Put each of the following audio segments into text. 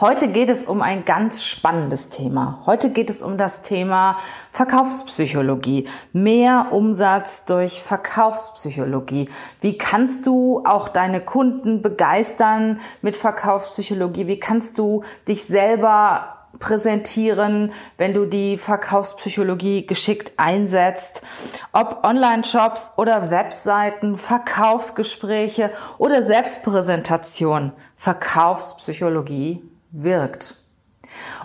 Heute geht es um ein ganz spannendes Thema. Heute geht es um das Thema Verkaufspsychologie. Mehr Umsatz durch Verkaufspsychologie. Wie kannst du auch deine Kunden begeistern mit Verkaufspsychologie? Wie kannst du dich selber präsentieren, wenn du die Verkaufspsychologie geschickt einsetzt. Ob Online-Shops oder Webseiten, Verkaufsgespräche oder Selbstpräsentation. Verkaufspsychologie wirkt.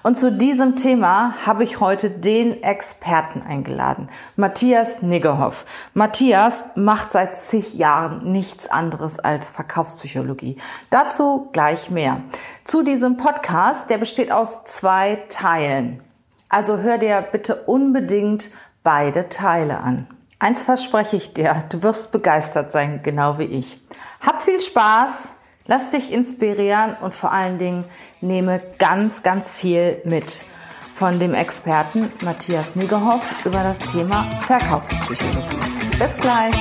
Und zu diesem Thema habe ich heute den Experten eingeladen, Matthias Niggerhoff. Matthias macht seit zig Jahren nichts anderes als Verkaufspsychologie. Dazu gleich mehr. Zu diesem Podcast, der besteht aus zwei Teilen. Also hör dir bitte unbedingt beide Teile an. Eins verspreche ich dir, du wirst begeistert sein, genau wie ich. Hab viel Spaß! Lass dich inspirieren und vor allen Dingen nehme ganz, ganz viel mit von dem Experten Matthias Niggerhoff über das Thema Verkaufspsychologie. Bis gleich!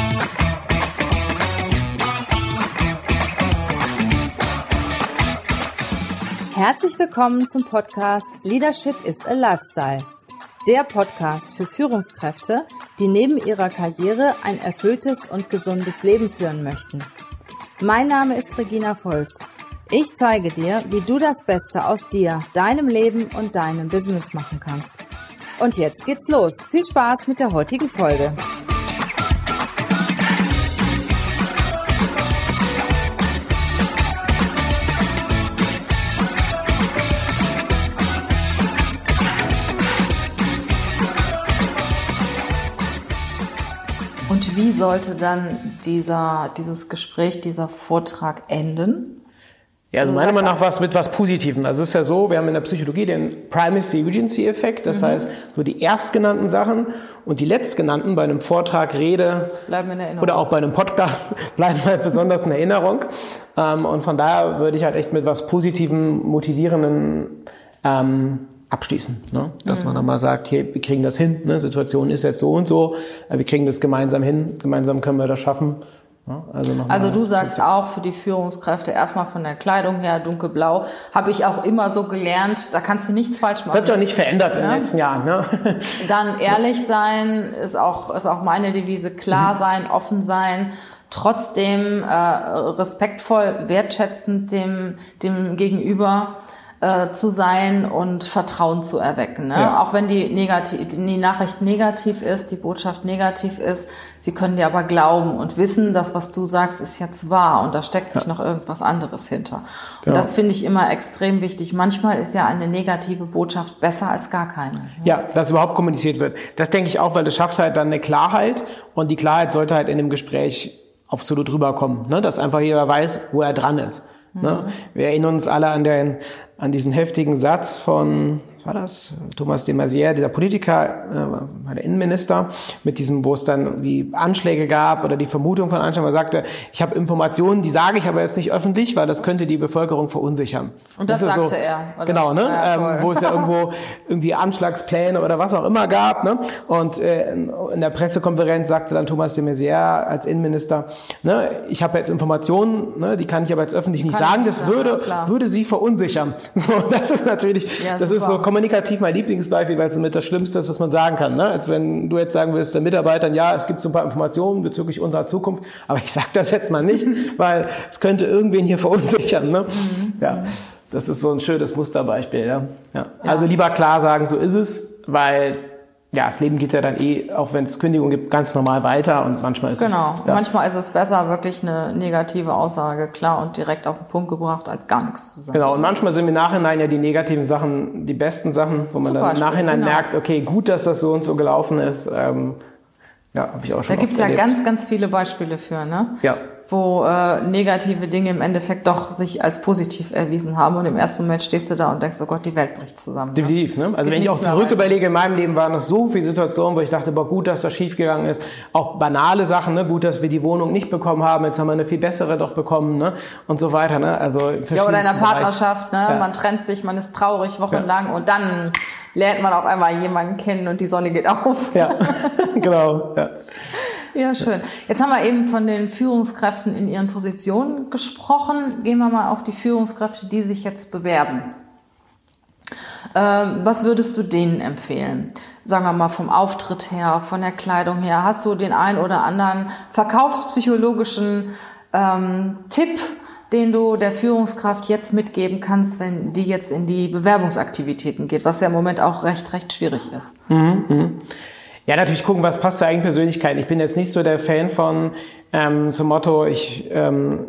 Herzlich willkommen zum Podcast Leadership is a Lifestyle. Der Podcast für Führungskräfte, die neben ihrer Karriere ein erfülltes und gesundes Leben führen möchten. Mein Name ist Regina Volz. Ich zeige dir, wie du das Beste aus dir, deinem Leben und deinem Business machen kannst. Und jetzt geht's los. Viel Spaß mit der heutigen Folge. Und wie sollte dann dieser, dieses Gespräch, dieser Vortrag enden? Ja, also meiner Meinung nach was mit was Positivem. Also es ist ja so, wir haben in der Psychologie den Primacy-Regency-Effekt. Das mhm. heißt, so die erstgenannten Sachen und die letztgenannten bei einem Vortrag, Rede oder auch bei einem Podcast bleiben halt besonders in Erinnerung. Ähm, und von daher würde ich halt echt mit was Positivem, Motivierenden ähm, abschließen. Ne? Dass mhm. man dann mal sagt, hey, wir kriegen das hin, ne? Situation ist jetzt so und so, äh, wir kriegen das gemeinsam hin, gemeinsam können wir das schaffen. Ne? Also, also du sagst auch für die Führungskräfte erstmal von der Kleidung her dunkelblau, habe ich auch immer so gelernt, da kannst du nichts falsch machen. Das hat sich auch nicht verändert in den letzten Jahren. Ne? Dann ehrlich sein ist auch, ist auch meine Devise, klar mhm. sein, offen sein, trotzdem äh, respektvoll, wertschätzend dem, dem Gegenüber äh, zu sein und Vertrauen zu erwecken. Ne? Ja. Auch wenn die, negativ, die Nachricht negativ ist, die Botschaft negativ ist, sie können dir aber glauben und wissen, dass was du sagst, ist jetzt wahr und da steckt nicht noch irgendwas anderes hinter. Genau. Und das finde ich immer extrem wichtig. Manchmal ist ja eine negative Botschaft besser als gar keine. Ja, dass überhaupt kommuniziert wird. Das denke ich auch, weil das schafft halt dann eine Klarheit und die Klarheit sollte halt in dem Gespräch absolut rüberkommen, ne? dass einfach jeder weiß, wo er dran ist. Ne? Mhm. Wir erinnern uns alle an, den, an diesen heftigen Satz von war das? Thomas de Maizière, dieser Politiker, äh, der Innenminister, mit diesem, wo es dann wie Anschläge gab oder die Vermutung von Anschlägen, wo er sagte, ich habe Informationen, die sage ich aber jetzt nicht öffentlich, weil das könnte die Bevölkerung verunsichern. Und das, das sagte so, er. Oder? Genau, ne? Ja, ähm, wo es ja irgendwo irgendwie Anschlagspläne oder was auch immer gab. Ne? Und äh, in der Pressekonferenz sagte dann Thomas de Maizière als Innenminister, ne, ich habe jetzt Informationen, ne, die kann ich aber jetzt öffentlich nicht kann sagen, das würde, ja, würde sie verunsichern. So, das ist natürlich, ja, das super. ist so kommunikativ mein Lieblingsbeispiel, weil es somit das Schlimmste ist, was man sagen kann. Ne? Als wenn du jetzt sagen würdest, den Mitarbeitern, ja, es gibt so ein paar Informationen bezüglich unserer Zukunft, aber ich sage das jetzt mal nicht, weil es könnte irgendwen hier verunsichern. Ne? Mhm. Ja, das ist so ein schönes Musterbeispiel. Ja? Ja. Also lieber klar sagen, so ist es, weil ja, das Leben geht ja dann eh, auch wenn es Kündigung gibt, ganz normal weiter und manchmal ist genau. es. Genau, ja. manchmal ist es besser, wirklich eine negative Aussage klar und direkt auf den Punkt gebracht, als gar nichts zu sagen. Genau, und manchmal sind im Nachhinein ja die negativen Sachen die besten Sachen, wo man Zum dann im Nachhinein genau. merkt, okay, gut, dass das so und so gelaufen ist. Ähm, ja, habe ich auch schon Da gibt's ja ganz, ganz viele Beispiele für, ne? Ja wo äh, negative Dinge im Endeffekt doch sich als positiv erwiesen haben und im ersten Moment stehst du da und denkst, oh Gott, die Welt bricht zusammen. Ne? Definitiv. Ne? Also wenn ich auch zurück überlege, in meinem Leben waren es so viele Situationen, wo ich dachte, boah, gut, dass das schiefgegangen ist. Auch banale Sachen, ne? gut, dass wir die Wohnung nicht bekommen haben, jetzt haben wir eine viel bessere doch bekommen ne? und so weiter. Ne? Also ja, oder in der Partnerschaft, ne? Ja. man trennt sich, man ist traurig wochenlang ja. und dann lernt man auf einmal jemanden kennen und die Sonne geht auf. Ja, genau. Ja. Ja, schön. Jetzt haben wir eben von den Führungskräften in ihren Positionen gesprochen. Gehen wir mal auf die Führungskräfte, die sich jetzt bewerben. Ähm, was würdest du denen empfehlen? Sagen wir mal vom Auftritt her, von der Kleidung her. Hast du den einen oder anderen verkaufspsychologischen ähm, Tipp, den du der Führungskraft jetzt mitgeben kannst, wenn die jetzt in die Bewerbungsaktivitäten geht, was ja im Moment auch recht, recht schwierig ist? Mhm, mh. Ja, natürlich gucken, was passt zur eigenen Persönlichkeit. Ich bin jetzt nicht so der Fan von ähm, zum Motto, ich, ähm,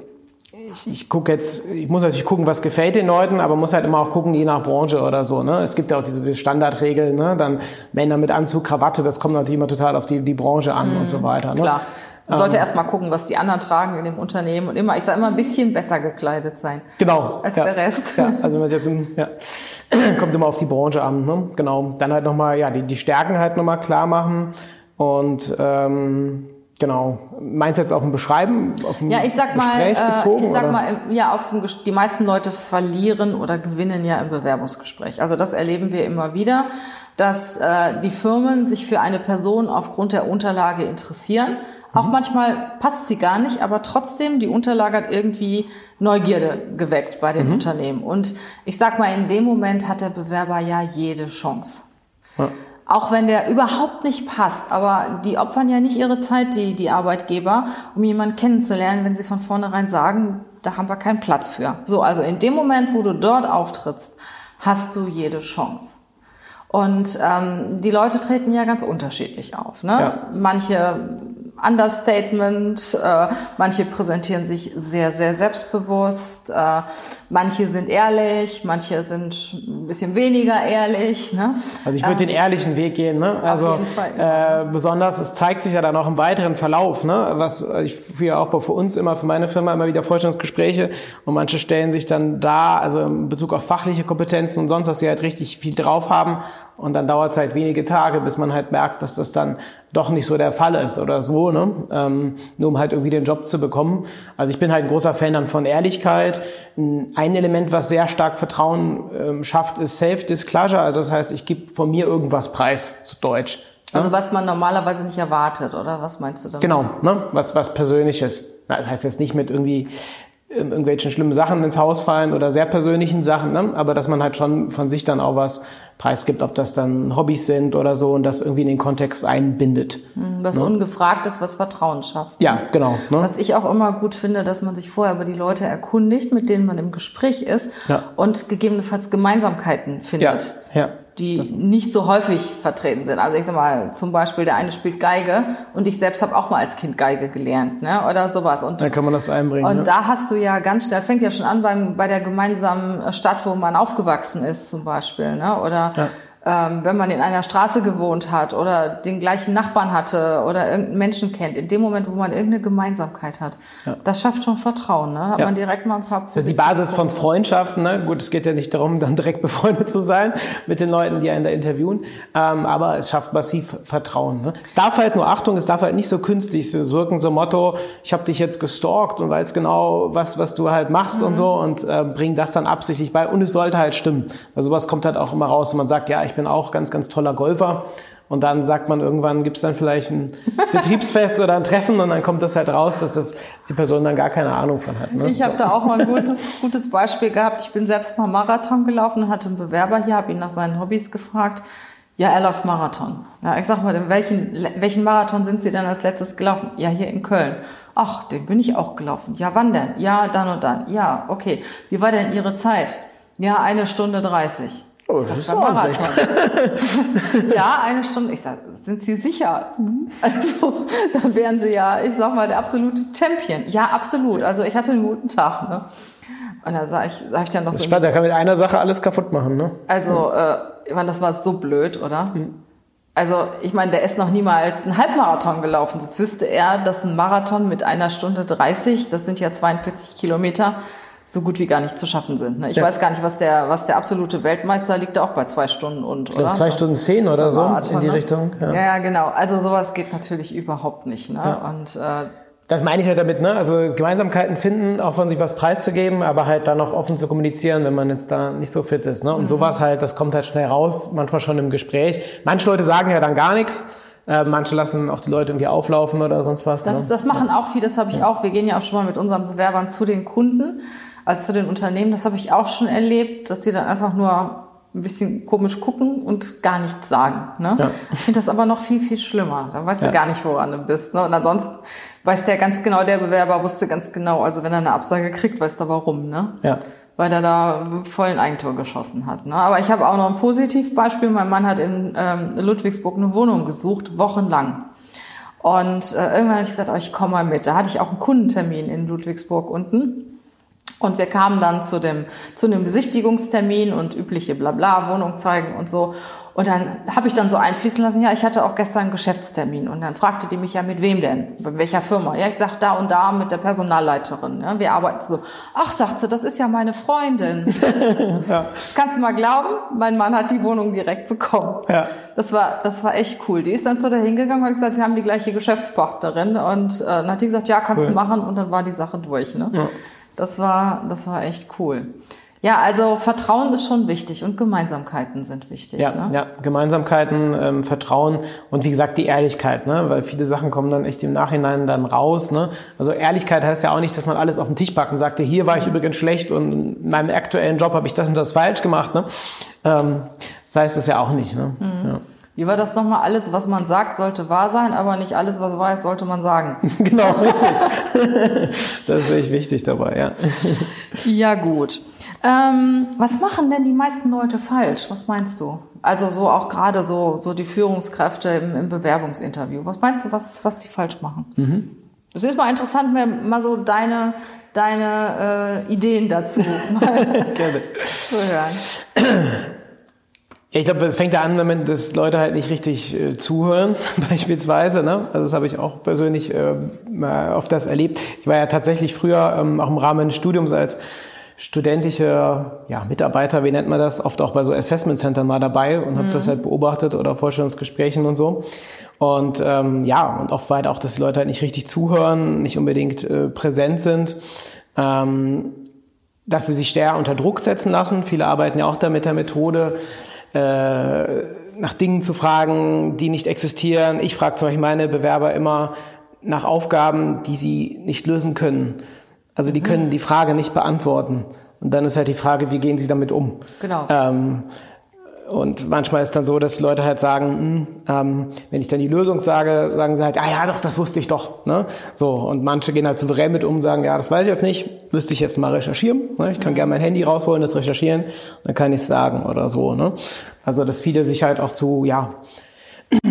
ich, ich gucke jetzt, ich muss natürlich gucken, was gefällt den Leuten, aber muss halt immer auch gucken, je nach Branche oder so. Ne? Es gibt ja auch diese, diese Standardregeln, ne? dann Männer mit Anzug, Krawatte, das kommt natürlich immer total auf die, die Branche an mhm, und so weiter. Ne? Klar. Man sollte ähm, erst mal gucken, was die anderen tragen in dem Unternehmen und immer, ich sage immer, ein bisschen besser gekleidet sein. Genau. Als ja, der Rest. Ja, also wenn man jetzt, ja, kommt immer auf die Branche an. Ne? Genau. Dann halt nochmal, ja, die, die Stärken halt nochmal klar machen und ähm, Genau. Meinst du jetzt auf ein Beschreiben? Auf ein ja, ich sag Gespräch mal, bezogen, ich sag oder? mal, ja, auf ein, die meisten Leute verlieren oder gewinnen ja im Bewerbungsgespräch. Also das erleben wir immer wieder, dass äh, die Firmen sich für eine Person aufgrund der Unterlage interessieren, auch manchmal passt sie gar nicht, aber trotzdem, die Unterlage hat irgendwie Neugierde geweckt bei den mhm. Unternehmen. Und ich sag mal, in dem Moment hat der Bewerber ja jede Chance. Ja. Auch wenn der überhaupt nicht passt, aber die opfern ja nicht ihre Zeit, die, die Arbeitgeber, um jemanden kennenzulernen, wenn sie von vornherein sagen, da haben wir keinen Platz für. So, also in dem Moment, wo du dort auftrittst, hast du jede Chance. Und ähm, die Leute treten ja ganz unterschiedlich auf. Ne? Ja. Manche Understatement. Äh, manche präsentieren sich sehr, sehr selbstbewusst. Äh, manche sind ehrlich, manche sind ein bisschen weniger ehrlich. Ne? Also ich würde ähm, den ehrlichen Weg gehen. Ne? Also äh, besonders, es zeigt sich ja dann auch im weiteren Verlauf. Ne? Was ich führe auch für uns immer, für meine Firma immer wieder Vorstellungsgespräche und manche stellen sich dann da, also in Bezug auf fachliche Kompetenzen und sonst, dass sie halt richtig viel drauf haben und dann dauert es halt wenige Tage, bis man halt merkt, dass das dann doch nicht so der Fall ist oder so, ne? ähm, nur um halt irgendwie den Job zu bekommen. Also ich bin halt ein großer Fan dann von Ehrlichkeit. Ein Element, was sehr stark Vertrauen ähm, schafft, ist Self-Disclosure. Also das heißt, ich gebe von mir irgendwas preis, zu Deutsch. Also was man normalerweise nicht erwartet, oder was meinst du damit? Genau, ne? was, was Persönliches. Das heißt jetzt nicht mit irgendwie irgendwelchen schlimmen Sachen ins Haus fallen oder sehr persönlichen Sachen, ne? aber dass man halt schon von sich dann auch was preisgibt, ob das dann Hobbys sind oder so und das irgendwie in den Kontext einbindet. Hm, was ne? ungefragt ist, was Vertrauen schafft. Ja, genau. Ne? Was ich auch immer gut finde, dass man sich vorher über die Leute erkundigt, mit denen man im Gespräch ist ja. und gegebenenfalls Gemeinsamkeiten findet. Ja, ja die das nicht so häufig vertreten sind. Also ich sag mal, zum Beispiel der eine spielt Geige und ich selbst habe auch mal als Kind Geige gelernt, ne? Oder sowas. Und, da kann man das einbringen. Und ne? da hast du ja ganz schnell, fängt ja schon an beim, bei der gemeinsamen Stadt, wo man aufgewachsen ist, zum Beispiel, ne? Oder ja wenn man in einer Straße gewohnt hat oder den gleichen Nachbarn hatte oder irgendeinen Menschen kennt, in dem Moment, wo man irgendeine Gemeinsamkeit hat, ja. das schafft schon Vertrauen. Ne? Da hat ja. man direkt mal ein paar Das ist die Basis von Freundschaften. Ne? Gut, es geht ja nicht darum, dann direkt befreundet zu sein mit den Leuten, die einen da interviewen, ähm, aber es schafft massiv Vertrauen. Ne? Es darf halt nur, Achtung, es darf halt nicht so künstlich so wirken, so Motto, ich habe dich jetzt gestalkt und weiß genau, was, was du halt machst mhm. und so und äh, bring das dann absichtlich bei und es sollte halt stimmen. Also sowas kommt halt auch immer raus und man sagt, ja, ich ich bin auch ganz, ganz toller Golfer. Und dann sagt man irgendwann, gibt es dann vielleicht ein Betriebsfest oder ein Treffen und dann kommt das halt raus, dass das die Person dann gar keine Ahnung von hat. Ne? Ich habe so. da auch mal ein gutes, gutes Beispiel gehabt. Ich bin selbst mal Marathon gelaufen, hatte einen Bewerber hier, habe ihn nach seinen Hobbys gefragt. Ja, er läuft Marathon. Ja, ich sag mal, in welchen, welchen Marathon sind Sie denn als letztes gelaufen? Ja, hier in Köln. Ach, den bin ich auch gelaufen. Ja, wann denn? Ja, dann und dann. Ja, okay. Wie war denn Ihre Zeit? Ja, eine Stunde dreißig. Oh, das ist Marathon. ja, eine Stunde. Ich sag, sind Sie sicher? Also, dann wären Sie ja, ich sag mal, der absolute Champion. Ja, absolut. Also, ich hatte einen guten Tag. Ne? Und da sag ich, sag ich dann noch das so. Spannend, der kann mit einer Sache alles kaputt machen, ne? Also, äh, ich meine, das war so blöd, oder? Mhm. Also, ich meine, der ist noch niemals einen Halbmarathon gelaufen. Sonst wüsste er, dass ein Marathon mit einer Stunde 30, das sind ja 42 Kilometer, so gut wie gar nicht zu schaffen sind. Ne? Ich ja. weiß gar nicht, was der, was der absolute Weltmeister liegt, auch bei zwei Stunden und oder? Zwei Stunden zehn oder so Marathon, in die ne? Richtung. Ja. ja. genau. Also sowas geht natürlich überhaupt nicht. Ne? Ja. Und äh, das meine ich halt damit, ne? Also Gemeinsamkeiten finden, auch von sich was preiszugeben, aber halt dann auch offen zu kommunizieren, wenn man jetzt da nicht so fit ist. Ne? Und mhm. sowas halt, das kommt halt schnell raus, manchmal schon im Gespräch. Manche Leute sagen ja dann gar nichts. Äh, manche lassen auch die Leute irgendwie auflaufen oder sonst was. Das, ne? das machen auch viele, das habe ich auch. Wir gehen ja auch schon mal mit unseren Bewerbern zu den Kunden als zu den Unternehmen. Das habe ich auch schon erlebt, dass die dann einfach nur ein bisschen komisch gucken und gar nichts sagen. Ne? Ja. Ich finde das aber noch viel, viel schlimmer. Da weißt ja. du gar nicht, woran du bist. Ne? Und ansonsten weiß der ganz genau, der Bewerber wusste ganz genau, also wenn er eine Absage kriegt, weiß er warum. Ne? Ja. Weil er da voll ein Eigentor geschossen hat. Ne? Aber ich habe auch noch ein Positivbeispiel. Mein Mann hat in ähm, Ludwigsburg eine Wohnung gesucht, wochenlang. Und äh, irgendwann habe ich gesagt, oh, ich komme mal mit. Da hatte ich auch einen Kundentermin in Ludwigsburg unten. Und wir kamen dann zu dem, zu dem Besichtigungstermin und übliche Blabla, Wohnung zeigen und so. Und dann habe ich dann so einfließen lassen, ja, ich hatte auch gestern einen Geschäftstermin. Und dann fragte die mich ja, mit wem denn? Bei welcher Firma? Ja, ich sag da und da mit der Personalleiterin. Ja, wir arbeiten so. Ach, sagt sie, das ist ja meine Freundin. ja. Kannst du mal glauben, mein Mann hat die Wohnung direkt bekommen. Ja. Das war, das war echt cool. Die ist dann so dahin gegangen und hat gesagt, wir haben die gleiche Geschäftspartnerin. Und äh, dann hat die gesagt, ja, kannst cool. du machen. Und dann war die Sache durch. Ne? Ja. Das war, das war echt cool. Ja, also Vertrauen ist schon wichtig und Gemeinsamkeiten sind wichtig. Ja, ne? ja Gemeinsamkeiten, ähm, Vertrauen und wie gesagt die Ehrlichkeit, ne? weil viele Sachen kommen dann echt im Nachhinein dann raus. Ne? Also Ehrlichkeit heißt ja auch nicht, dass man alles auf den Tisch packt und sagt, hier war ich übrigens schlecht und in meinem aktuellen Job habe ich das und das falsch gemacht. Ne? Ähm, das heißt es ja auch nicht. Ne? Mhm. Ja. Wie war das nochmal? Alles, was man sagt, sollte wahr sein, aber nicht alles, was wahr ist, sollte man sagen. genau, richtig. das ist echt wichtig dabei, ja. ja, gut. Ähm, was machen denn die meisten Leute falsch? Was meinst du? Also so auch gerade so, so die Führungskräfte im, im Bewerbungsinterview. Was meinst du, was, was die falsch machen? Mhm. Das ist mal interessant, mir mal so deine, deine äh, Ideen dazu mal zu hören. Ja, ich glaube, es fängt ja an damit, dass Leute halt nicht richtig äh, zuhören, beispielsweise. Ne? Also das habe ich auch persönlich äh, oft das erlebt. Ich war ja tatsächlich früher ähm, auch im Rahmen meines Studiums als studentische ja, Mitarbeiter, wie nennt man das, oft auch bei so Assessment Centern mal dabei und habe mhm. das halt beobachtet oder Vorstellungsgesprächen und so. Und ähm, ja, und oft war halt auch, dass die Leute halt nicht richtig zuhören, nicht unbedingt äh, präsent sind. Ähm, dass sie sich schwer unter Druck setzen lassen. Viele arbeiten ja auch da mit der Methode, äh, nach Dingen zu fragen, die nicht existieren. Ich frage zum Beispiel meine Bewerber immer nach Aufgaben, die sie nicht lösen können. Also die können die Frage nicht beantworten. Und dann ist halt die Frage, wie gehen sie damit um? Genau. Ähm, und manchmal ist dann so, dass Leute halt sagen, mh, hm, ähm, wenn ich dann die Lösung sage, sagen sie halt, ah ja, doch, das wusste ich doch. Ne? So, und manche gehen halt souverän mit um, sagen, ja, das weiß ich jetzt nicht, müsste ich jetzt mal recherchieren. Ne? Ich kann mhm. gerne mein Handy rausholen, das recherchieren, dann kann ich es sagen oder so. Ne? Also, dass viele sich halt auch zu, ja,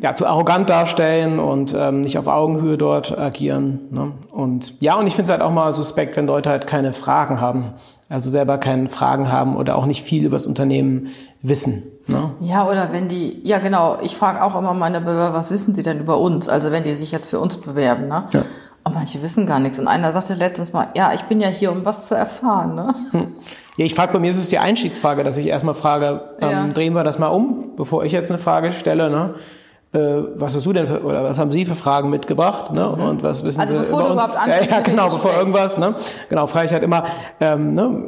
ja, zu arrogant darstellen und ähm, nicht auf Augenhöhe dort agieren. Ne? Und ja, und ich finde es halt auch mal suspekt, wenn Leute halt keine Fragen haben also selber keine Fragen haben oder auch nicht viel über das Unternehmen wissen. Ne? Ja, oder wenn die, ja genau, ich frage auch immer meine Bewerber, was wissen sie denn über uns? Also wenn die sich jetzt für uns bewerben, ne? Ja. Und manche wissen gar nichts. Und einer sagte letztens mal, ja, ich bin ja hier, um was zu erfahren. Ne? Hm. Ja, ich frage, bei mir ist es die Einstiegsfrage, dass ich erstmal frage, ähm, ja. drehen wir das mal um, bevor ich jetzt eine Frage stelle. Ne? Äh, was hast du denn für, oder was haben Sie für Fragen mitgebracht? Ne? Mhm. Und was wissen also Sie bevor über du uns? überhaupt ja, ja, genau, bevor irgendwas. Ne? Genau, frage ich halt immer, ähm, ne?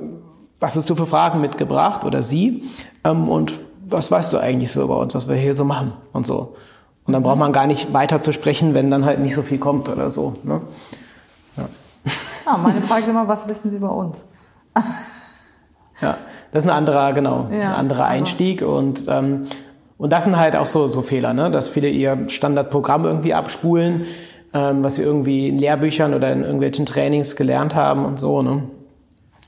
was hast du für Fragen mitgebracht oder Sie? Ähm, und was weißt du eigentlich so über uns, was wir hier so machen und so? Und dann braucht man gar nicht weiter zu sprechen, wenn dann halt nicht so viel kommt oder so. Ne? Ja. ja, meine Frage ist immer, was wissen Sie über uns? ja, das ist ein anderer, genau, ja, ein anderer Einstieg und ähm, und das sind halt auch so, so Fehler, ne? dass viele ihr Standardprogramm irgendwie abspulen, ähm, was sie irgendwie in Lehrbüchern oder in irgendwelchen Trainings gelernt haben und so. Ne?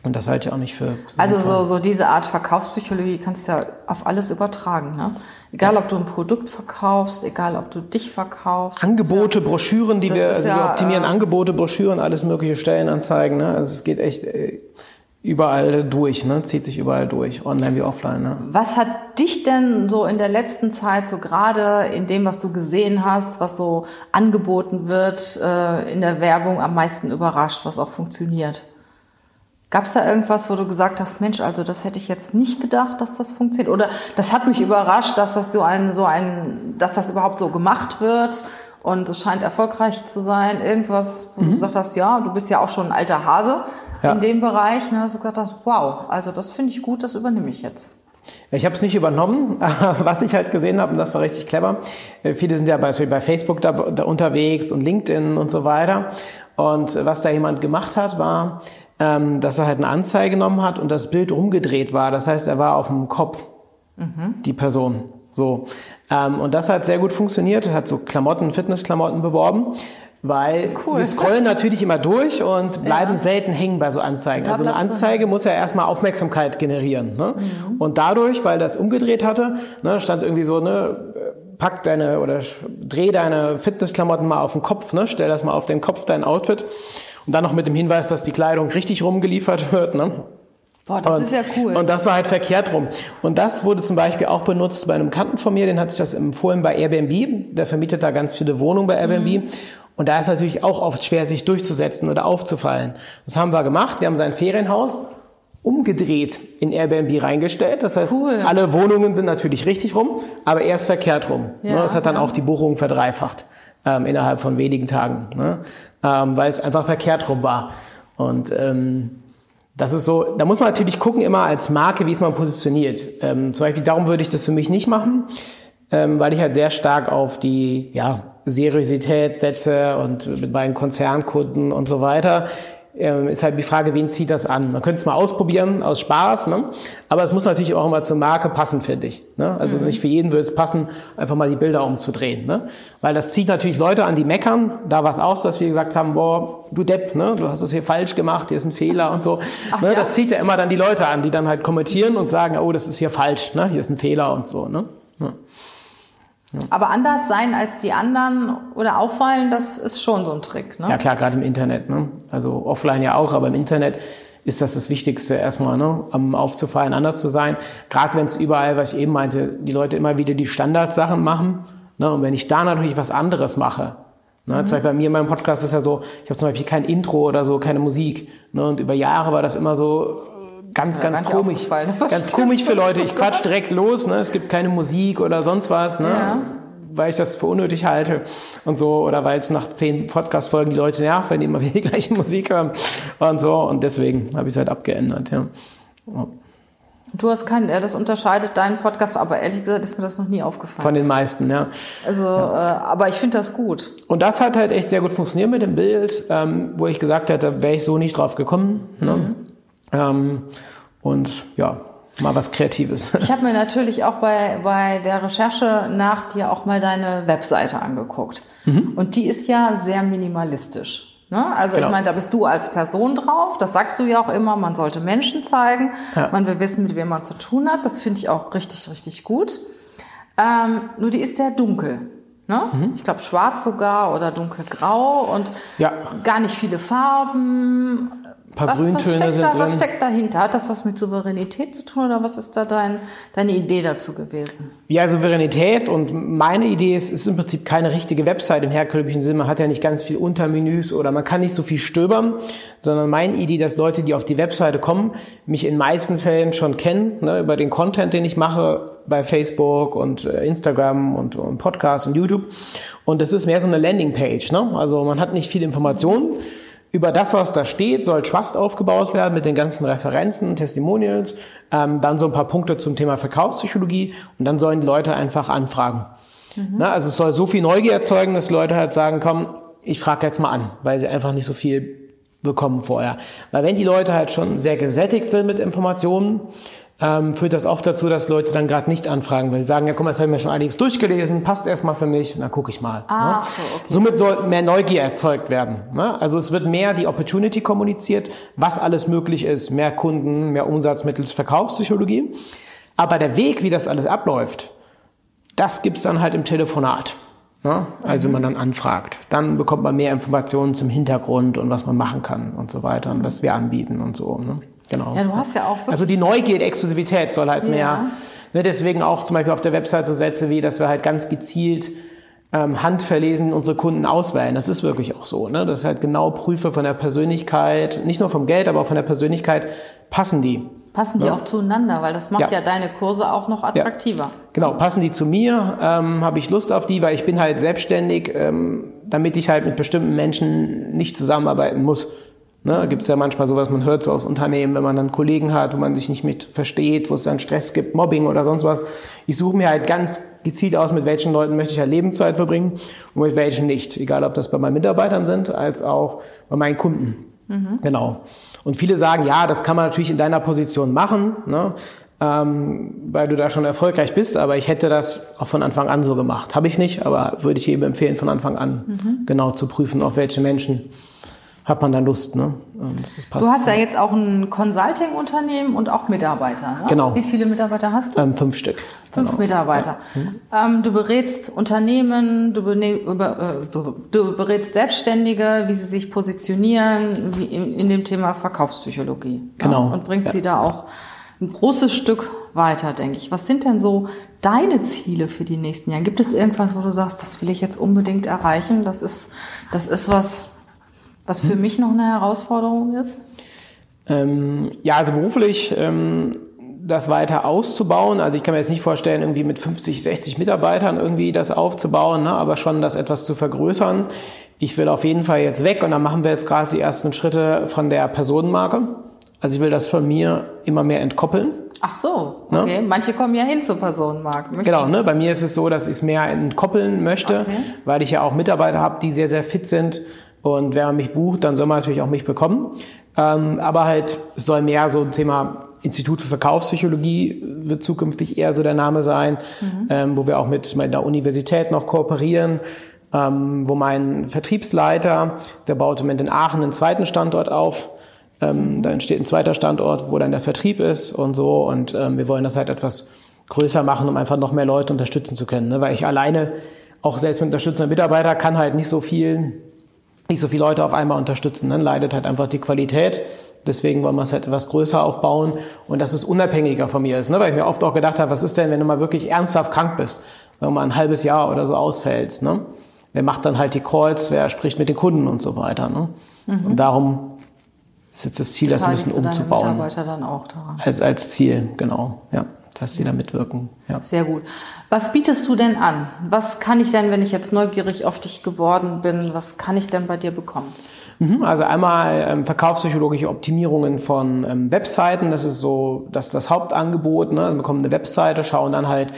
Und das halte ich auch nicht für. Also so, so diese Art Verkaufspsychologie kannst du ja auf alles übertragen. Ne? Egal, ob du ein Produkt verkaufst, egal, ob du dich verkaufst. Angebote, ja, Broschüren, die wir, also ja, wir optimieren äh, Angebote, Broschüren, alles mögliche Stellenanzeigen. Ne? Also es geht echt äh, überall durch, ne? zieht sich überall durch, online wie offline. Ne? Was hat dich denn so in der letzten Zeit, so gerade in dem, was du gesehen hast, was so angeboten wird äh, in der Werbung, am meisten überrascht, was auch funktioniert? Gab es da irgendwas, wo du gesagt hast, Mensch, also das hätte ich jetzt nicht gedacht, dass das funktioniert? Oder das hat mich überrascht, dass das so ein, so ein, dass das überhaupt so gemacht wird und es scheint erfolgreich zu sein. Irgendwas, wo mhm. du gesagt hast, ja, du bist ja auch schon ein alter Hase ja. in dem Bereich. Ne, hast du gesagt, wow, also das finde ich gut, das übernehme ich jetzt. Ich habe es nicht übernommen, was ich halt gesehen habe, und das war richtig clever. Äh, viele sind ja bei, bei Facebook da, da unterwegs und LinkedIn und so weiter. Und was da jemand gemacht hat, war, ähm, dass er halt eine Anzeige genommen hat und das Bild umgedreht war. Das heißt, er war auf dem Kopf. mhm. die Person. So. Ähm, und das hat sehr gut funktioniert, hat so Klamotten, Fitnessklamotten beworben. Weil cool. wir scrollen natürlich immer durch und bleiben ja. selten hängen bei so Anzeigen. Also eine Anzeige muss ja erstmal Aufmerksamkeit generieren. Ne? Mhm. Und dadurch, weil das umgedreht hatte, ne, stand irgendwie so, ne, pack deine oder dreh deine Fitnessklamotten mal auf den Kopf, ne, stell das mal auf den Kopf, dein Outfit. Und dann noch mit dem Hinweis, dass die Kleidung richtig rumgeliefert wird. Ne? Boah, das und, ist ja cool. Und das war halt verkehrt rum. Und das wurde zum Beispiel auch benutzt bei einem Kanten von mir, den hatte ich das empfohlen bei Airbnb. Der vermietet da ganz viele Wohnungen bei Airbnb. Mhm. Und da ist natürlich auch oft schwer, sich durchzusetzen oder aufzufallen. Das haben wir gemacht. Wir haben sein Ferienhaus umgedreht in Airbnb reingestellt. Das heißt, cool. alle Wohnungen sind natürlich richtig rum, aber erst verkehrt rum. Ja, das hat dann ja. auch die Buchung verdreifacht ähm, innerhalb von wenigen Tagen, ne? ähm, weil es einfach verkehrt rum war. Und ähm, das ist so, da muss man natürlich gucken immer als Marke, wie es man positioniert. Ähm, zum Beispiel darum würde ich das für mich nicht machen, ähm, weil ich halt sehr stark auf die ja, Seriosität setze und mit meinen Konzernkunden und so weiter. Ähm, ist halt die Frage, wen zieht das an? Man könnte es mal ausprobieren aus Spaß, ne? aber es muss natürlich auch immer zur Marke passen, finde ich. Ne? Also mhm. nicht für jeden würde es passen, einfach mal die Bilder umzudrehen. Ne? Weil das zieht natürlich Leute an, die meckern. Da war es auch, dass wir gesagt haben, boah, du Depp, ne? du hast es hier falsch gemacht, hier ist ein Fehler und so. Ach, ne? Ja. Das zieht ja immer dann die Leute an, die dann halt kommentieren und sagen, oh, das ist hier falsch, ne? hier ist ein Fehler und so. Ne? Aber anders sein als die anderen oder auffallen, das ist schon so ein Trick. Ne? Ja klar, gerade im Internet. Ne? Also offline ja auch, aber im Internet ist das das Wichtigste erstmal, ne? um aufzufallen, anders zu sein. Gerade wenn es überall, was ich eben meinte, die Leute immer wieder die Standardsachen machen. Ne? Und wenn ich da natürlich was anderes mache, Ne, mhm. Zum Beispiel bei mir in meinem Podcast ist ja so, ich habe zum Beispiel kein Intro oder so, keine Musik. Ne, und über Jahre war das immer so ganz, ganz komisch. Ganz komisch für Leute. Ich quatsch direkt los, ne? es gibt keine Musik oder sonst was, ne? Ja. weil ich das für unnötig halte und so. Oder weil es nach zehn Podcast-Folgen die Leute nervt, wenn die immer wieder die gleiche Musik hören und so. Und deswegen habe ich es halt abgeändert. Ja. Du hast keinen, das unterscheidet deinen Podcast, aber ehrlich gesagt ist mir das noch nie aufgefallen. Von den meisten, ja. Also, ja. Äh, aber ich finde das gut. Und das hat halt echt sehr gut funktioniert mit dem Bild, ähm, wo ich gesagt hätte, wäre ich so nicht drauf gekommen. Ne? Mhm. Ähm, und ja, mal was Kreatives. Ich habe mir natürlich auch bei, bei der Recherche nach dir auch mal deine Webseite angeguckt. Mhm. Und die ist ja sehr minimalistisch. Ne? Also genau. ich meine, da bist du als Person drauf. Das sagst du ja auch immer. Man sollte Menschen zeigen. Ja. Man will wissen, mit wem man zu tun hat. Das finde ich auch richtig, richtig gut. Ähm, nur die ist sehr dunkel. Ne? Mhm. Ich glaube schwarz sogar oder dunkelgrau und ja. gar nicht viele Farben paar was, Grüntöne was sind da, drin. Was steckt dahinter? Hat das was mit Souveränität zu tun oder was ist da dein, deine Idee dazu gewesen? Ja, Souveränität und meine Idee ist, ist im Prinzip keine richtige Website im herkömmlichen Sinne. Man hat ja nicht ganz viel Untermenüs oder man kann nicht so viel stöbern, sondern meine Idee, dass Leute, die auf die Webseite kommen, mich in meisten Fällen schon kennen, ne, über den Content, den ich mache bei Facebook und äh, Instagram und, und Podcast und YouTube. Und das ist mehr so eine Landingpage. Ne? Also man hat nicht viel Informationen. Über das, was da steht, soll Trust aufgebaut werden mit den ganzen Referenzen, Testimonials, ähm, dann so ein paar Punkte zum Thema Verkaufspsychologie und dann sollen die Leute einfach anfragen. Mhm. Na, also es soll so viel Neugier erzeugen, dass Leute halt sagen, komm, ich frage jetzt mal an, weil sie einfach nicht so viel bekommen vorher. Weil wenn die Leute halt schon sehr gesättigt sind mit Informationen, ähm, führt das oft dazu, dass Leute dann gerade nicht anfragen, weil sie sagen, ja komm, jetzt habe ich mir schon einiges durchgelesen, passt erstmal für mich, dann gucke ich mal. Ah, ne? so, okay. Somit soll mehr Neugier erzeugt werden. Ne? Also es wird mehr die Opportunity kommuniziert, was alles möglich ist, mehr Kunden, mehr Umsatz mittels Verkaufspsychologie. Aber der Weg, wie das alles abläuft, das gibt's dann halt im Telefonat. Ne? Also mhm. man dann anfragt. Dann bekommt man mehr Informationen zum Hintergrund und was man machen kann und so weiter und was wir anbieten und so. Ne? Genau. Ja, du hast ja auch Also die Neugier, Exklusivität soll halt mehr. Ja. Ne, deswegen auch zum Beispiel auf der Website so Sätze wie, dass wir halt ganz gezielt ähm, handverlesen unsere Kunden auswählen. Das ist wirklich auch so. Ne? Das ist halt genau prüfe von der Persönlichkeit, nicht nur vom Geld, aber auch von der Persönlichkeit, passen die. Passen die ja. auch zueinander, weil das macht ja. ja. deine Kurse auch noch attraktiver. Ja. Genau, passen die zu mir, ähm, habe ich Lust auf die, weil ich bin halt selbstständig, ähm, damit ich halt mit bestimmten Menschen nicht zusammenarbeiten muss. Ne, Gibt es ja manchmal sowas, man hört so aus Unternehmen, wenn man dann Kollegen hat, wo man sich nicht mit versteht, wo es dann Stress gibt, Mobbing oder sonst was. Ich suche mir halt ganz gezielt aus, mit welchen Leuten möchte ich halt Lebenszeit verbringen und mit welchen nicht. Egal, ob das bei meinen Mitarbeitern sind, als auch bei meinen Kunden. Mhm. Genau. Und viele sagen, ja, das kann man natürlich in deiner Position machen. Ne? ähm, weil du da schon erfolgreich bist, aber ich hätte das auch von Anfang an so gemacht. Habe ich nicht, aber würde ich jedem empfehlen, von Anfang an mhm. genau zu prüfen, auf welche Menschen hat man dann Lust. Ne? du hast ja jetzt auch ein Consulting-Unternehmen und auch Mitarbeiter. Ne? Genau. Wie viele Mitarbeiter hast du? Ähm, fünf Stück. Fünf genau. Mitarbeiter. Ja. Ähm, du berätst Unternehmen, du, äh, du, berätst Selbstständige, wie sie sich positionieren wie in, in dem Thema Verkaufspsychologie. Genau. Ja? Und bringst ja. sie da auch ein großes Stück weiter, denke ich. Was sind denn so deine Ziele für die nächsten Jahre? Gibt es irgendwas, wo du sagst, das will ich jetzt unbedingt erreichen? Das ist, das ist was, was für hm. mich noch eine Herausforderung ist? Ähm, ja, also beruflich ähm, das weiter auszubauen. Also ich kann mir jetzt nicht vorstellen, irgendwie mit 50, 60 Mitarbeitern irgendwie das aufzubauen, ne? aber schon das etwas zu vergrößern. Ich will auf jeden Fall jetzt weg und dann machen wir jetzt gerade die ersten Schritte von der Personenmarke. Also ich will das von mir immer mehr entkoppeln. Ach so, ne? okay. Ne? Manche kommen ja hin zur Personenmarke. Möchte genau, ne? bei mir ist es so, dass ich es mehr entkoppeln möchte, okay. weil ich ja auch Mitarbeiter habe, die sehr, sehr fit sind und wer mich bucht, dann soll man natürlich auch mich bekommen. Ähm, aber halt, es soll mehr so ein Thema Institut für Verkaufspsychologie wird zukünftig eher so der Name sein, mhm. ähm, wo wir auch mit der Universität noch kooperieren, ähm, wo mein Vertriebsleiter, der baut im Moment in Aachen einen zweiten Standort auf. Ähm, da entsteht ein zweiter Standort, wo dann der Vertrieb ist und so. Und ähm, wir wollen das halt etwas größer machen, um einfach noch mehr Leute unterstützen zu können. Ne? Weil ich alleine, auch selbst mit unterstützender Mitarbeiter, kann halt nicht so viel nicht so viele Leute auf einmal unterstützen. Dann leidet halt einfach die Qualität. Deswegen wollen wir es halt etwas größer aufbauen und dass es unabhängiger von mir ist. Ne? Weil ich mir oft auch gedacht habe, was ist denn, wenn du mal wirklich ernsthaft krank bist? Wenn du mal ein halbes Jahr oder so ausfällst. Ne? Wer macht dann halt die Calls? Wer spricht mit den Kunden und so weiter? Ne? Mhm. Und darum ist jetzt das Ziel, das ein bisschen umzubauen. Dann auch daran. Als, als Ziel, genau. Ja dass die da mitwirken. Ja. Sehr gut. Was bietest du denn an? Was kann ich denn, wenn ich jetzt neugierig auf dich geworden bin, was kann ich denn bei dir bekommen? Mhm, also einmal ähm, verkaufspsychologische Optimierungen von ähm, Webseiten, das ist so das, das Hauptangebot. Ne? Wir bekommen eine Webseite, schauen dann halt,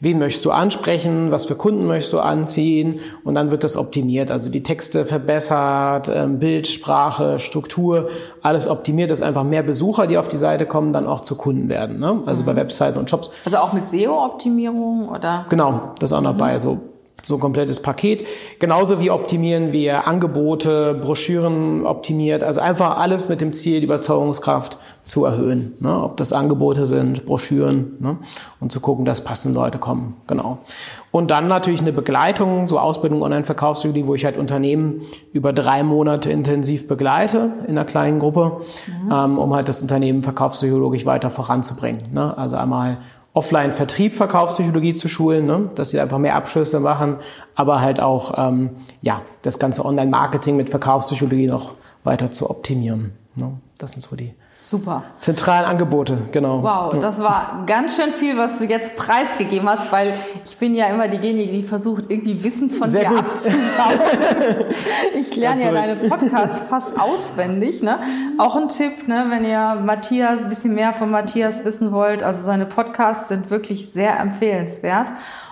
wen möchtest du ansprechen, was für Kunden möchtest du anziehen und dann wird das optimiert. Also die Texte verbessert, ähm, Bild, Sprache, Struktur, alles optimiert, dass einfach mehr Besucher, die auf die Seite kommen, dann auch zu Kunden werden. Ne? Also mhm. bei Webseiten und Shops. Also auch mit SEO-Optimierung oder? Genau, das ist auch noch dabei. Mhm. So ein komplettes Paket. Genauso wie optimieren wir Angebote, Broschüren optimiert, also einfach alles mit dem Ziel, die Überzeugungskraft zu erhöhen. Ne? Ob das Angebote sind, Broschüren ne? und zu gucken, dass passende Leute kommen. Genau. Und dann natürlich eine Begleitung, so Ausbildung Online-Verkaufsstudie, wo ich halt Unternehmen über drei Monate intensiv begleite in einer kleinen Gruppe, mhm. ähm, um halt das Unternehmen verkaufspsychologisch weiter voranzubringen. Ne? Also einmal Offline-Vertrieb, Verkaufspsychologie zu schulen, ne? dass sie einfach mehr Abschlüsse machen, aber halt auch ähm, ja, das ganze Online-Marketing mit Verkaufspsychologie noch weiter zu optimieren. Ne? Das sind so die Super. Zentralen Angebote, genau. Wow, das war ganz schön viel, was du jetzt preisgegeben hast, weil ich bin ja immer diejenige, die versucht, irgendwie Wissen von Sehr dir gut. abzusaugen. Ich lerne ja deine Podcasts fast auswendig. Ne? Auch ein Tipp, ne, wenn ihr Matthias, ein bisschen mehr von Matthias wissen wollt. Also seine Podcasts sind wirklich sehr empfehlenswert.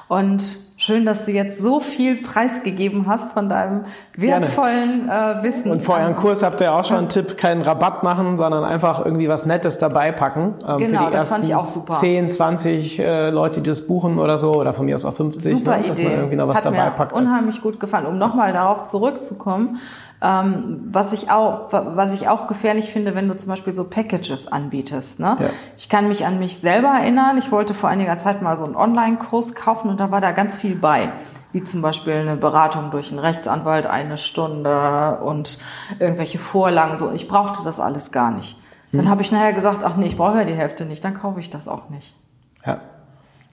Und Schön, dass du jetzt so viel preisgegeben hast von deinem wertvollen äh, Wissen. Und vor eurem Kurs habt ihr auch schon einen Tipp, keinen Rabatt machen, sondern einfach irgendwie was Nettes dabei packen. Ähm, genau, für die das fand ich auch super. 10, 20 äh, Leute, die das buchen oder so, oder von mir aus auch 50, super ne, dass man irgendwie noch was Hat dabei mir packt. Unheimlich gut gefallen. Um nochmal darauf zurückzukommen, ähm, was ich auch, was ich auch gefährlich finde, wenn du zum Beispiel so Packages anbietest. Ne? Ja. Ich kann mich an mich selber erinnern. Ich wollte vor einiger Zeit mal so einen Online-Kurs kaufen und da war da ganz viel bei wie zum Beispiel eine Beratung durch einen Rechtsanwalt eine Stunde und irgendwelche Vorlagen so. Ich brauchte das alles gar nicht. Dann hm. habe ich nachher gesagt, ach nee, ich brauche ja die Hälfte nicht, dann kaufe ich das auch nicht. Ja.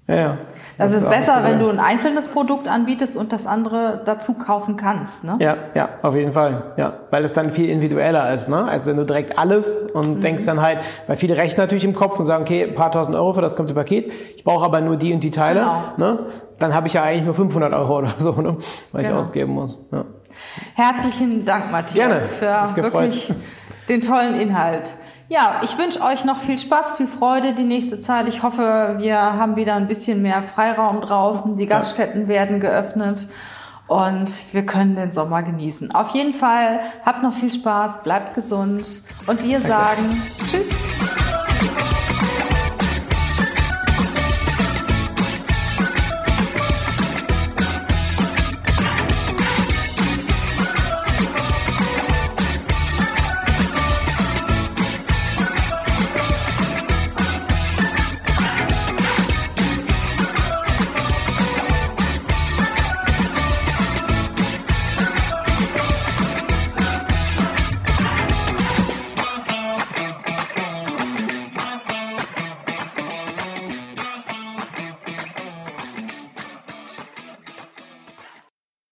Ja, ja. Das, das ist, ist besser, wenn du ein einzelnes Produkt anbietest und das andere dazu kaufen kannst, ne? Ja, ja, auf jeden Fall. Ja, weil es dann viel individueller ist, ne? Als wenn du direkt alles und mhm. denkst dann halt, weil viele rechnen natürlich im Kopf und sagen, okay, ein paar tausend Euro für das komplette Paket, ich brauche aber nur die und die Teile, genau. ne? Dann habe ich ja eigentlich nur 500 Euro oder so, ne? Weil genau. ich ausgeben muss. Ja. Herzlichen Dank, Matthias, Gerne. für wirklich den tollen Inhalt. Ja, ich wünsche euch noch viel Spaß, viel Freude die nächste Zeit. Ich hoffe, wir haben wieder ein bisschen mehr Freiraum draußen. Die Gaststätten werden geöffnet und wir können den Sommer genießen. Auf jeden Fall habt noch viel Spaß, bleibt gesund und wir sagen Tschüss.